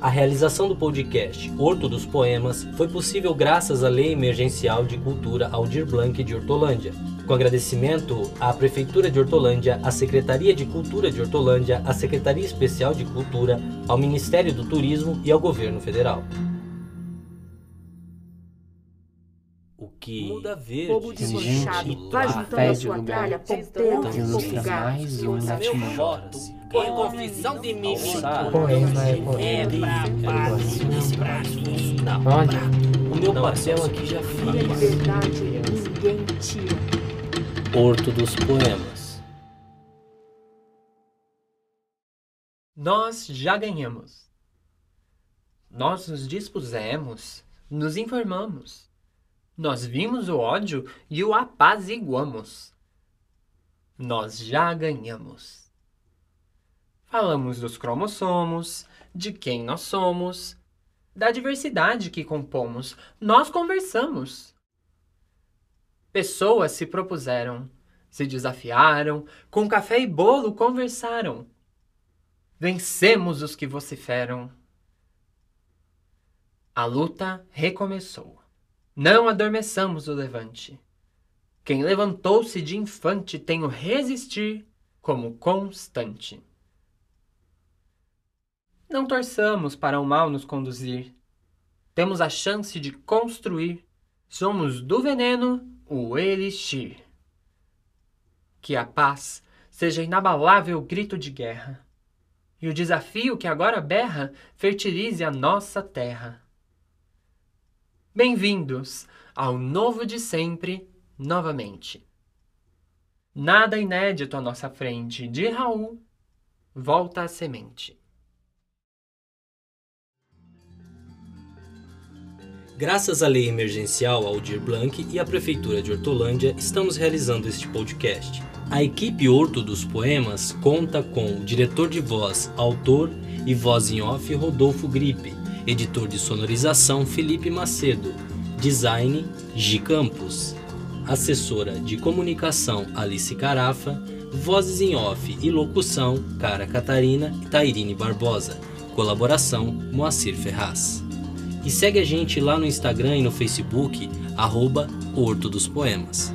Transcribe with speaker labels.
Speaker 1: A realização do podcast Horto dos Poemas foi possível graças à Lei Emergencial de Cultura Aldir Blanc de Hortolândia. Com agradecimento à Prefeitura de Hortolândia, à Secretaria de Cultura de Hortolândia, à Secretaria Especial de Cultura, ao Ministério do Turismo e ao Governo Federal. O que muda verde
Speaker 2: Fogo desmanchado, vai juntando a sua tralha,
Speaker 3: Ilustra
Speaker 2: fogar.
Speaker 3: mais uma
Speaker 1: Meu voto em confissão de mim.
Speaker 3: Poema é poema.
Speaker 1: Não.
Speaker 3: Olha,
Speaker 1: O meu papel aqui já fiz.
Speaker 2: liberdade ninguém tira.
Speaker 1: Horto dos Poemas.
Speaker 4: Nós já ganhamos. Nós nos dispusemos, nos informamos. Nós vimos o ódio e o apaziguamos. Nós já ganhamos. Falamos dos cromossomos, de quem nós somos, da diversidade que compomos. Nós conversamos. Pessoas se propuseram, se desafiaram, com café e bolo conversaram. Vencemos os que vociferam. A luta recomeçou. Não adormeçamos o levante. Quem levantou-se de infante tem o resistir como constante. Não torçamos para o mal nos conduzir. Temos a chance de construir. Somos do veneno o elixir. Que a paz seja inabalável grito de guerra e o desafio que agora berra fertilize a nossa terra. Bem-vindos ao novo de sempre, novamente. Nada inédito à nossa frente, de Raul, volta a semente.
Speaker 1: Graças à Lei Emergencial Aldir Blanc e à Prefeitura de Hortolândia, estamos realizando este podcast. A equipe Horto dos Poemas conta com o diretor de voz, autor e voz em off Rodolfo Gripe, editor de sonorização Felipe Macedo, design Gi Campos, assessora de comunicação Alice Carafa, vozes em off e locução Cara Catarina e Tairine Barbosa, colaboração Moacir Ferraz. E segue a gente lá no Instagram e no Facebook, arroba Horto dos Poemas.